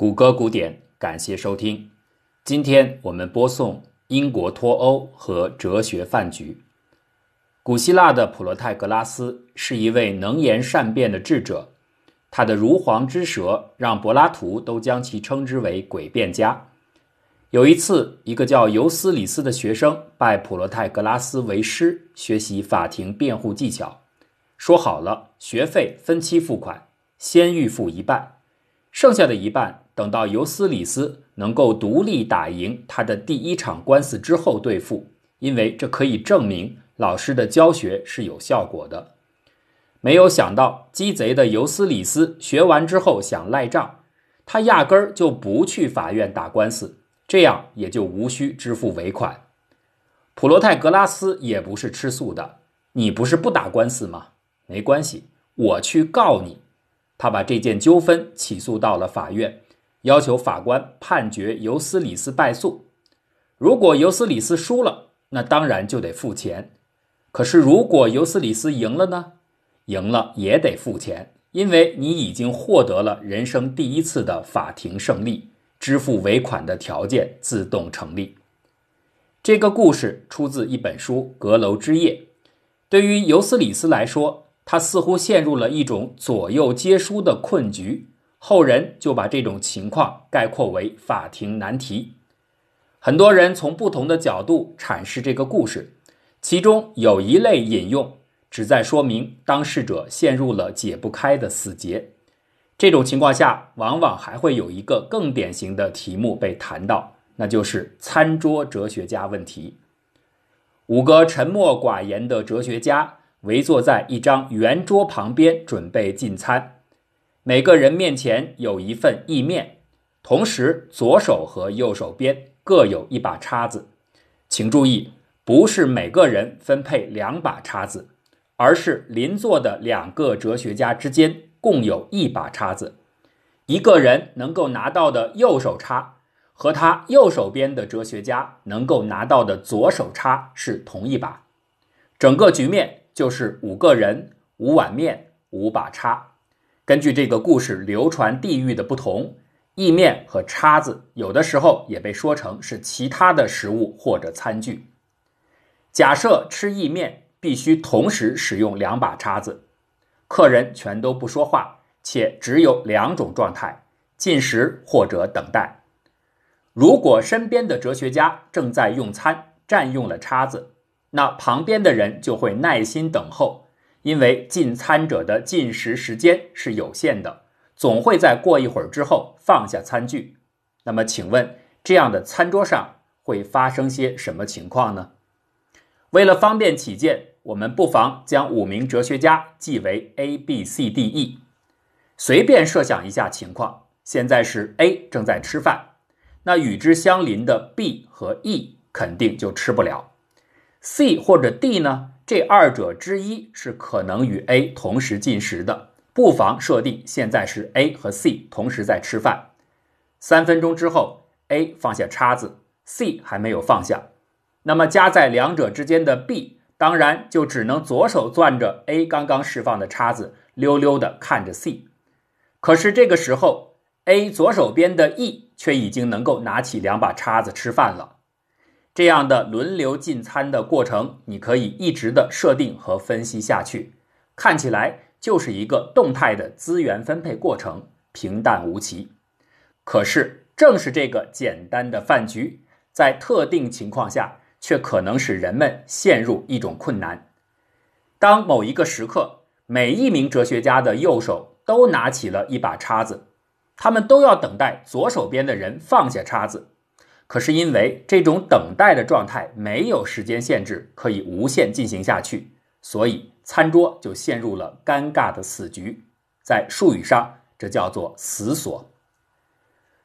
谷歌古典，感谢收听。今天我们播送英国脱欧和哲学饭局。古希腊的普罗泰格拉斯是一位能言善辩的智者，他的如簧之舌让柏拉图都将其称之为诡辩家。有一次，一个叫尤斯里斯的学生拜普罗泰格拉斯为师，学习法庭辩护技巧。说好了，学费分期付款，先预付一半，剩下的一半。等到尤斯里斯能够独立打赢他的第一场官司之后兑付，因为这可以证明老师的教学是有效果的。没有想到，鸡贼的尤斯里斯学完之后想赖账，他压根儿就不去法院打官司，这样也就无需支付尾款。普罗泰格拉斯也不是吃素的，你不是不打官司吗？没关系，我去告你。他把这件纠纷起诉到了法院。要求法官判决尤斯里斯败诉。如果尤斯里斯输了，那当然就得付钱。可是如果尤斯里斯赢了呢？赢了也得付钱，因为你已经获得了人生第一次的法庭胜利，支付尾款的条件自动成立。这个故事出自一本书《阁楼之夜》。对于尤斯里斯来说，他似乎陷入了一种左右皆输的困局。后人就把这种情况概括为法庭难题。很多人从不同的角度阐释这个故事，其中有一类引用旨在说明当事者陷入了解不开的死结。这种情况下，往往还会有一个更典型的题目被谈到，那就是餐桌哲学家问题。五个沉默寡言的哲学家围坐在一张圆桌旁边，准备进餐。每个人面前有一份意面，同时左手和右手边各有一把叉子。请注意，不是每个人分配两把叉子，而是邻座的两个哲学家之间共有一把叉子。一个人能够拿到的右手叉，和他右手边的哲学家能够拿到的左手叉是同一把。整个局面就是五个人五碗面五把叉。根据这个故事流传地域的不同，意面和叉子有的时候也被说成是其他的食物或者餐具。假设吃意面必须同时使用两把叉子，客人全都不说话，且只有两种状态：进食或者等待。如果身边的哲学家正在用餐，占用了叉子，那旁边的人就会耐心等候。因为进餐者的进食时间是有限的，总会在过一会儿之后放下餐具。那么，请问这样的餐桌上会发生些什么情况呢？为了方便起见，我们不妨将五名哲学家记为 A、B、C、D、E。随便设想一下情况：现在是 A 正在吃饭，那与之相邻的 B 和 E 肯定就吃不了。C 或者 D 呢？这二者之一是可能与 A 同时进食的，不妨设定现在是 A 和 C 同时在吃饭。三分钟之后，A 放下叉子，C 还没有放下，那么夹在两者之间的 B 当然就只能左手攥着 A 刚刚释放的叉子，溜溜的看着 C。可是这个时候，A 左手边的 E 却已经能够拿起两把叉子吃饭了。这样的轮流进餐的过程，你可以一直的设定和分析下去，看起来就是一个动态的资源分配过程，平淡无奇。可是，正是这个简单的饭局，在特定情况下，却可能使人们陷入一种困难。当某一个时刻，每一名哲学家的右手都拿起了一把叉子，他们都要等待左手边的人放下叉子。可是因为这种等待的状态没有时间限制，可以无限进行下去，所以餐桌就陷入了尴尬的死局。在术语上，这叫做死锁。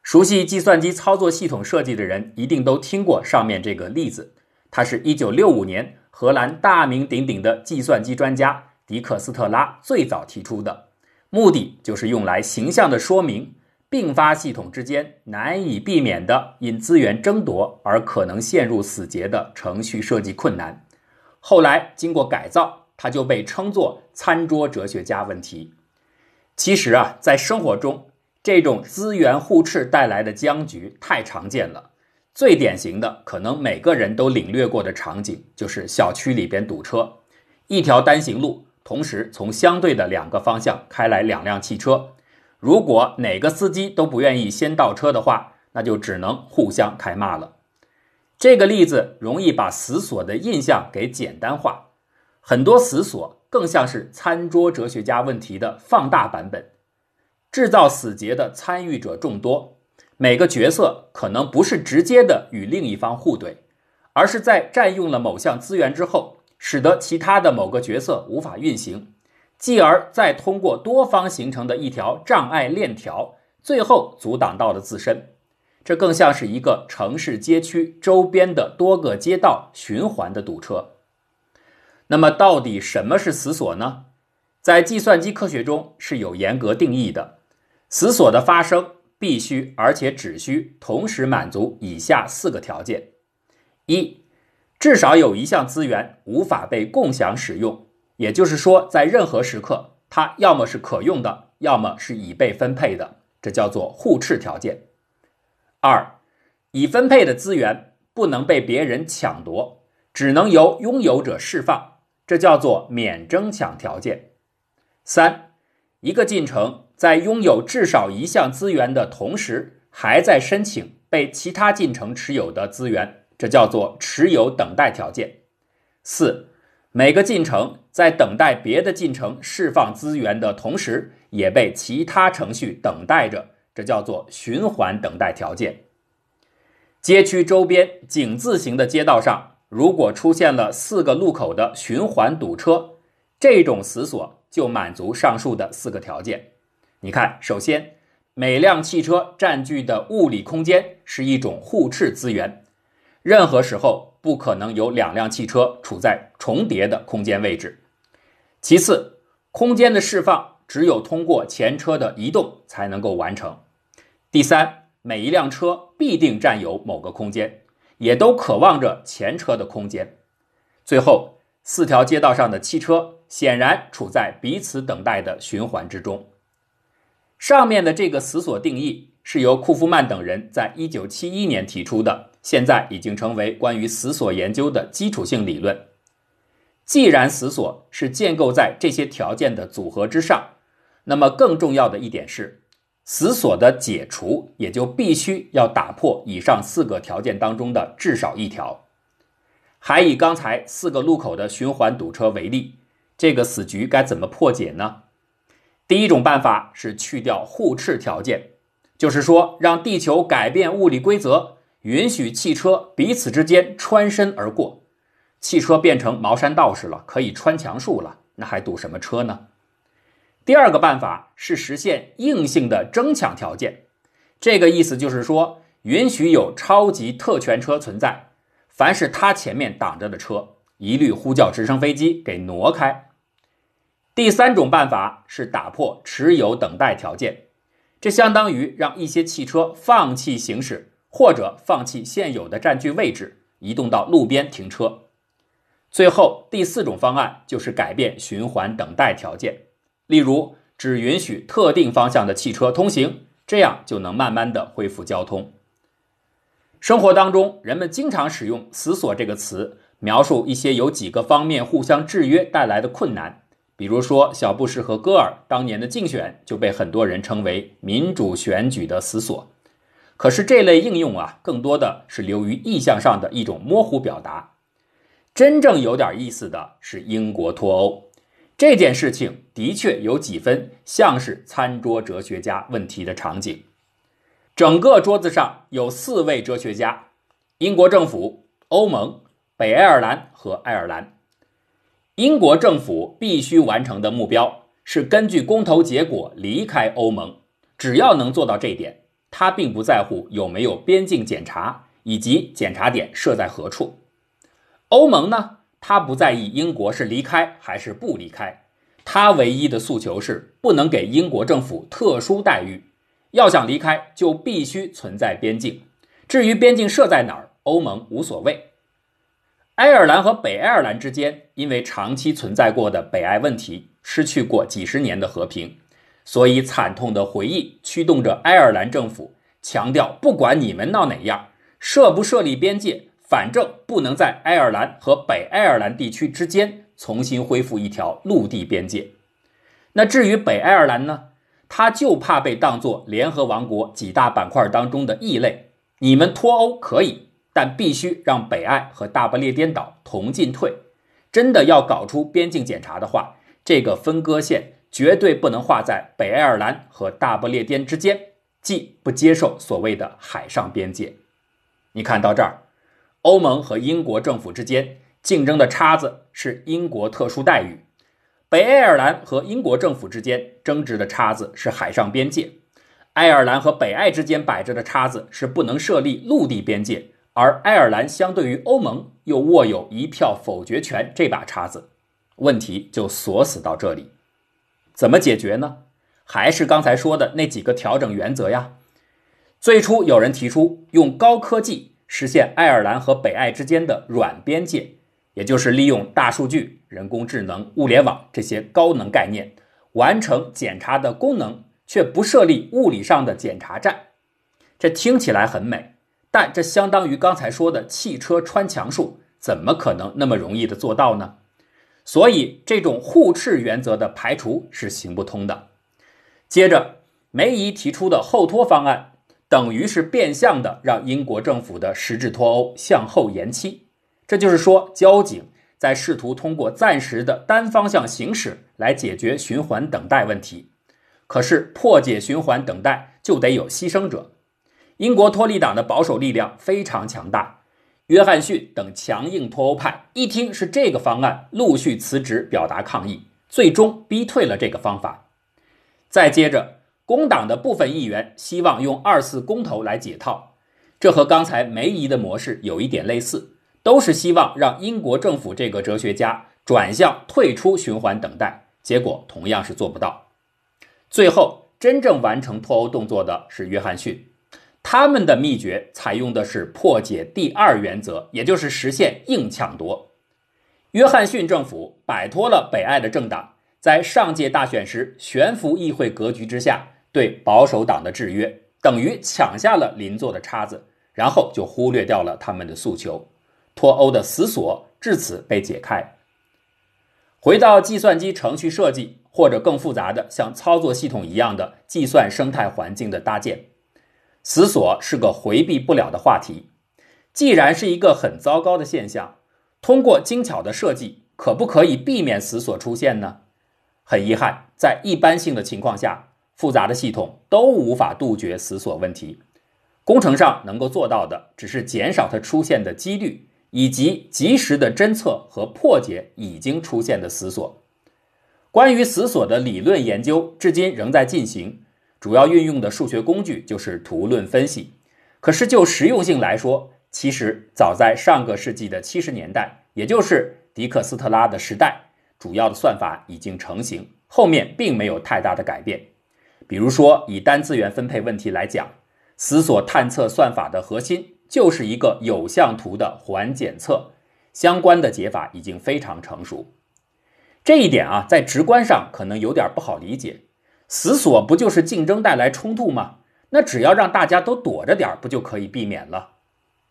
熟悉计算机操作系统设计的人一定都听过上面这个例子。它是一九六五年荷兰大名鼎鼎的计算机专家迪克斯特拉最早提出的，目的就是用来形象的说明。并发系统之间难以避免的因资源争夺而可能陷入死结的程序设计困难，后来经过改造，它就被称作餐桌哲学家问题。其实啊，在生活中，这种资源互斥带来的僵局太常见了。最典型的，可能每个人都领略过的场景，就是小区里边堵车，一条单行路，同时从相对的两个方向开来两辆汽车。如果哪个司机都不愿意先倒车的话，那就只能互相开骂了。这个例子容易把死锁的印象给简单化，很多死锁更像是餐桌哲学家问题的放大版本。制造死结的参与者众多，每个角色可能不是直接的与另一方互怼，而是在占用了某项资源之后，使得其他的某个角色无法运行，继而再通过多方形成的一条障碍链条，最后阻挡到了自身。这更像是一个城市街区周边的多个街道循环的堵车。那么，到底什么是死锁呢？在计算机科学中是有严格定义的。死锁的发生必须，而且只需同时满足以下四个条件：一，至少有一项资源无法被共享使用，也就是说，在任何时刻，它要么是可用的，要么是已被分配的，这叫做互斥条件；二，已分配的资源不能被别人抢夺，只能由拥有者释放，这叫做免争抢条件；三，一个进程。在拥有至少一项资源的同时，还在申请被其他进程持有的资源，这叫做持有等待条件。四，每个进程在等待别的进程释放资源的同时，也被其他程序等待着，这叫做循环等待条件。街区周边井字形的街道上，如果出现了四个路口的循环堵车，这种死锁就满足上述的四个条件。你看，首先，每辆汽车占据的物理空间是一种互斥资源，任何时候不可能有两辆汽车处在重叠的空间位置。其次，空间的释放只有通过前车的移动才能够完成。第三，每一辆车必定占有某个空间，也都渴望着前车的空间。最后，四条街道上的汽车显然处在彼此等待的循环之中。上面的这个死锁定义是由库夫曼等人在一九七一年提出的，现在已经成为关于死锁研究的基础性理论。既然死锁是建构在这些条件的组合之上，那么更重要的一点是，死锁的解除也就必须要打破以上四个条件当中的至少一条。还以刚才四个路口的循环堵车为例，这个死局该怎么破解呢？第一种办法是去掉互斥条件，就是说让地球改变物理规则，允许汽车彼此之间穿身而过，汽车变成茅山道士了，可以穿墙术了，那还堵什么车呢？第二个办法是实现硬性的争抢条件，这个意思就是说允许有超级特权车存在，凡是他前面挡着的车，一律呼叫直升飞机给挪开。第三种办法是打破持有等待条件，这相当于让一些汽车放弃行驶，或者放弃现有的占据位置，移动到路边停车。最后，第四种方案就是改变循环等待条件，例如只允许特定方向的汽车通行，这样就能慢慢的恢复交通。生活当中，人们经常使用“死锁”这个词，描述一些由几个方面互相制约带来的困难。比如说，小布什和戈尔当年的竞选就被很多人称为民主选举的死锁。可是这类应用啊，更多的是流于意象上的一种模糊表达。真正有点意思的是英国脱欧这件事情，的确有几分像是餐桌哲学家问题的场景。整个桌子上有四位哲学家：英国政府、欧盟、北爱尔兰和爱尔兰。英国政府必须完成的目标是根据公投结果离开欧盟。只要能做到这点，他并不在乎有没有边境检查以及检查点设在何处。欧盟呢，他不在意英国是离开还是不离开，他唯一的诉求是不能给英国政府特殊待遇。要想离开，就必须存在边境。至于边境设在哪儿，欧盟无所谓。爱尔兰和北爱尔兰之间因为长期存在过的北爱问题，失去过几十年的和平，所以惨痛的回忆驱动着爱尔兰政府强调，不管你们闹哪样，设不设立边界，反正不能在爱尔兰和北爱尔兰地区之间重新恢复一条陆地边界。那至于北爱尔兰呢？他就怕被当作联合王国几大板块当中的异类。你们脱欧可以，但必须让北爱和大不列颠岛同进退。真的要搞出边境检查的话，这个分割线绝对不能画在北爱尔兰和大不列颠之间，既不接受所谓的海上边界。你看到这儿，欧盟和英国政府之间竞争的叉子是英国特殊待遇。北爱尔兰和英国政府之间争执的叉子是海上边界，爱尔兰和北爱之间摆着的叉子是不能设立陆地边界，而爱尔兰相对于欧盟又握有一票否决权，这把叉子问题就锁死到这里。怎么解决呢？还是刚才说的那几个调整原则呀。最初有人提出用高科技实现爱尔兰和北爱之间的软边界。也就是利用大数据、人工智能、物联网这些高能概念，完成检查的功能，却不设立物理上的检查站。这听起来很美，但这相当于刚才说的汽车穿墙术，怎么可能那么容易的做到呢？所以，这种互斥原则的排除是行不通的。接着，梅姨提出的后脱方案，等于是变相的让英国政府的实质脱欧向后延期。这就是说，交警在试图通过暂时的单方向行驶来解决循环等待问题。可是，破解循环等待就得有牺牲者。英国脱离党的保守力量非常强大，约翰逊等强硬脱欧派一听是这个方案，陆续辞职表达抗议，最终逼退了这个方法。再接着，工党的部分议员希望用二次公投来解套，这和刚才梅姨的模式有一点类似。都是希望让英国政府这个哲学家转向退出循环等待，结果同样是做不到。最后真正完成脱欧动作的是约翰逊，他们的秘诀采用的是破解第二原则，也就是实现硬抢夺。约翰逊政府摆脱了北爱的政党，在上届大选时悬浮议会格局之下对保守党的制约，等于抢下了邻座的叉子，然后就忽略掉了他们的诉求。脱欧的死锁至此被解开。回到计算机程序设计，或者更复杂的像操作系统一样的计算生态环境的搭建，死锁是个回避不了的话题。既然是一个很糟糕的现象，通过精巧的设计，可不可以避免死锁出现呢？很遗憾，在一般性的情况下，复杂的系统都无法杜绝死锁问题。工程上能够做到的，只是减少它出现的几率。以及及时的侦测和破解已经出现的死锁。关于死锁的理论研究至今仍在进行，主要运用的数学工具就是图论分析。可是就实用性来说，其实早在上个世纪的七十年代，也就是迪克斯特拉的时代，主要的算法已经成型，后面并没有太大的改变。比如说，以单资源分配问题来讲，死锁探测算法的核心。就是一个有向图的环检测，相关的解法已经非常成熟。这一点啊，在直观上可能有点不好理解。死锁不就是竞争带来冲突吗？那只要让大家都躲着点，不就可以避免了？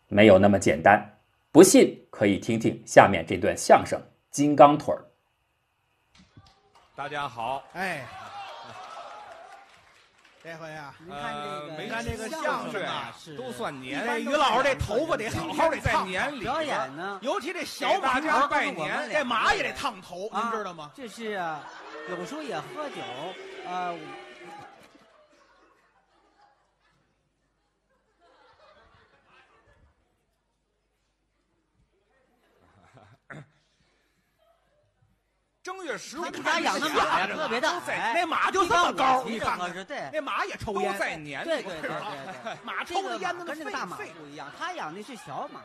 没有那么简单。不信可以听听下面这段相声《金刚腿儿》。大家好，哎。这回啊，您看这个，没看这个相声啊，都算年。这于老师这头发得好好的在年里表演呢，尤其这小马家拜年，这马也得烫头，您知道吗？这是啊，有时候也喝酒，呃。月十五，家养的马呀，特别大，那马就这么高，你看看，对，那马也抽烟，在年，对对 对对，马抽的烟跟那大马不一样，他养的是小马。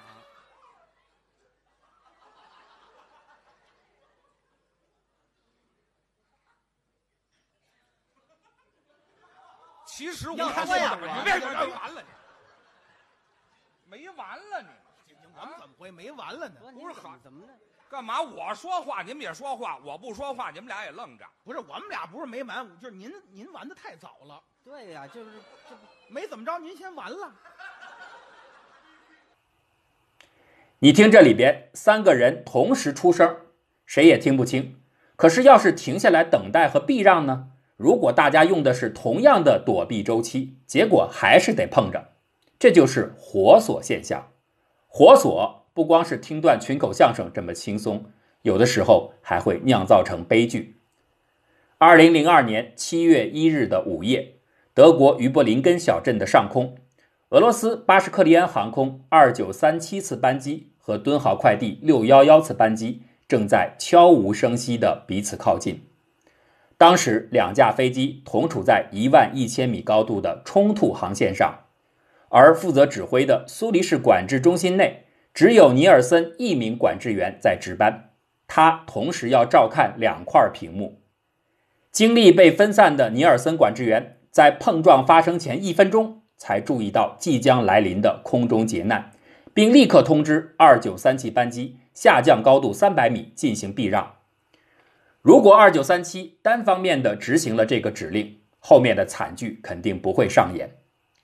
其实我要说呀，你别没完了？没完了，你我们怎么会没完了呢？不是喊怎么呢？干嘛？我说话你们也说话，我不说话你们俩也愣着。不是我们俩不是没完，就是您您完的太早了，对呀、就是这不没怎么着，您先完了。你听这里边三个人同时出声，谁也听不清。可是要是停下来等待和避让呢？如果大家用的是同样的躲避周期，结果还是得碰着，这就是活锁现象。活锁不光是听段群口相声这么轻松，有的时候还会酿造成悲剧。二零零二年七月一日的午夜，德国于柏林根小镇的上空，俄罗斯巴什克利安航空二九三七次班机和敦豪快递六幺幺次班机正在悄无声息地彼此靠近。当时，两架飞机同处在一万一千米高度的冲突航线上，而负责指挥的苏黎世管制中心内只有尼尔森一名管制员在值班，他同时要照看两块屏幕。精力被分散的尼尔森管制员在碰撞发生前一分钟才注意到即将来临的空中劫难，并立刻通知二九三七班机下降高度三百米进行避让。如果二九三七单方面的执行了这个指令，后面的惨剧肯定不会上演。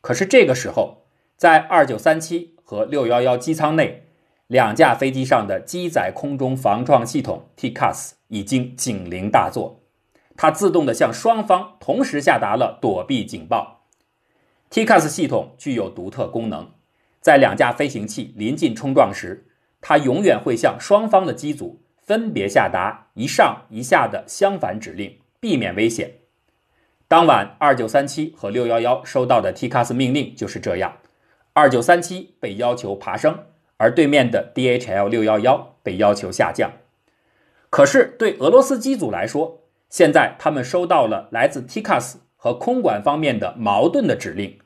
可是这个时候，在二九三七和六幺幺机舱内，两架飞机上的机载空中防撞系统 TCAS 已经警铃大作，它自动的向双方同时下达了躲避警报。TCAS 系统具有独特功能，在两架飞行器临近冲撞时，它永远会向双方的机组分别下达一上一下的相反指令，避免危险。当晚，二九三七和六幺幺收到的 TCAS 命令就是这样：二九三七被要求爬升，而对面的 DHL 六幺幺被要求下降。可是对俄罗斯机组来说，现在他们收到了来自 TCAS 和空管方面的矛盾的指令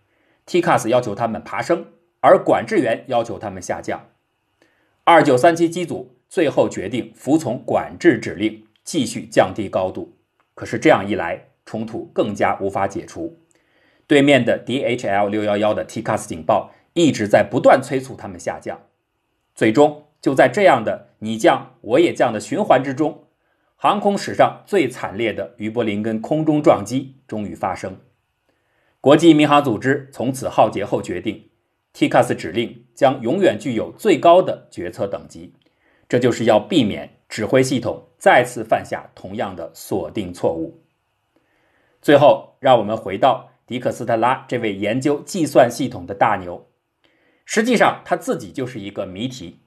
，TCAS 要求他们爬升，而管制员要求他们下降。二九三七机组最后决定服从管制指令，继续降低高度。可是这样一来，冲突更加无法解除。对面的 DHL 六幺幺的 TCAS 警报一直在不断催促他们下降。最终，就在这样的你降我也降的循环之中，航空史上最惨烈的于柏林根空中撞击终于发生。国际民航组织从此浩劫后决定，TCAS 指令将永远具有最高的决策等级，这就是要避免指挥系统再次犯下同样的锁定错误。最后，让我们回到迪克斯特拉这位研究计算系统的大牛。实际上，他自己就是一个谜题。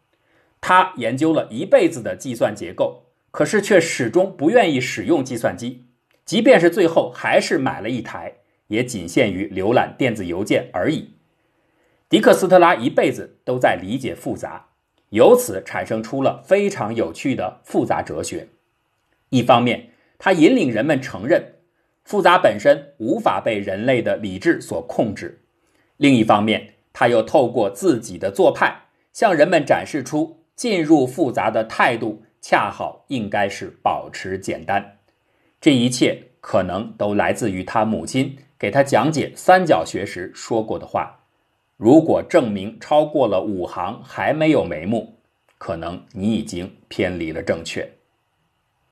他研究了一辈子的计算结构，可是却始终不愿意使用计算机。即便是最后还是买了一台，也仅限于浏览电子邮件而已。迪克斯特拉一辈子都在理解复杂，由此产生出了非常有趣的复杂哲学。一方面，他引领人们承认复杂本身无法被人类的理智所控制；另一方面，他又透过自己的做派，向人们展示出进入复杂的态度恰好应该是保持简单。这一切可能都来自于他母亲给他讲解三角学时说过的话：“如果证明超过了五行还没有眉目，可能你已经偏离了正确。”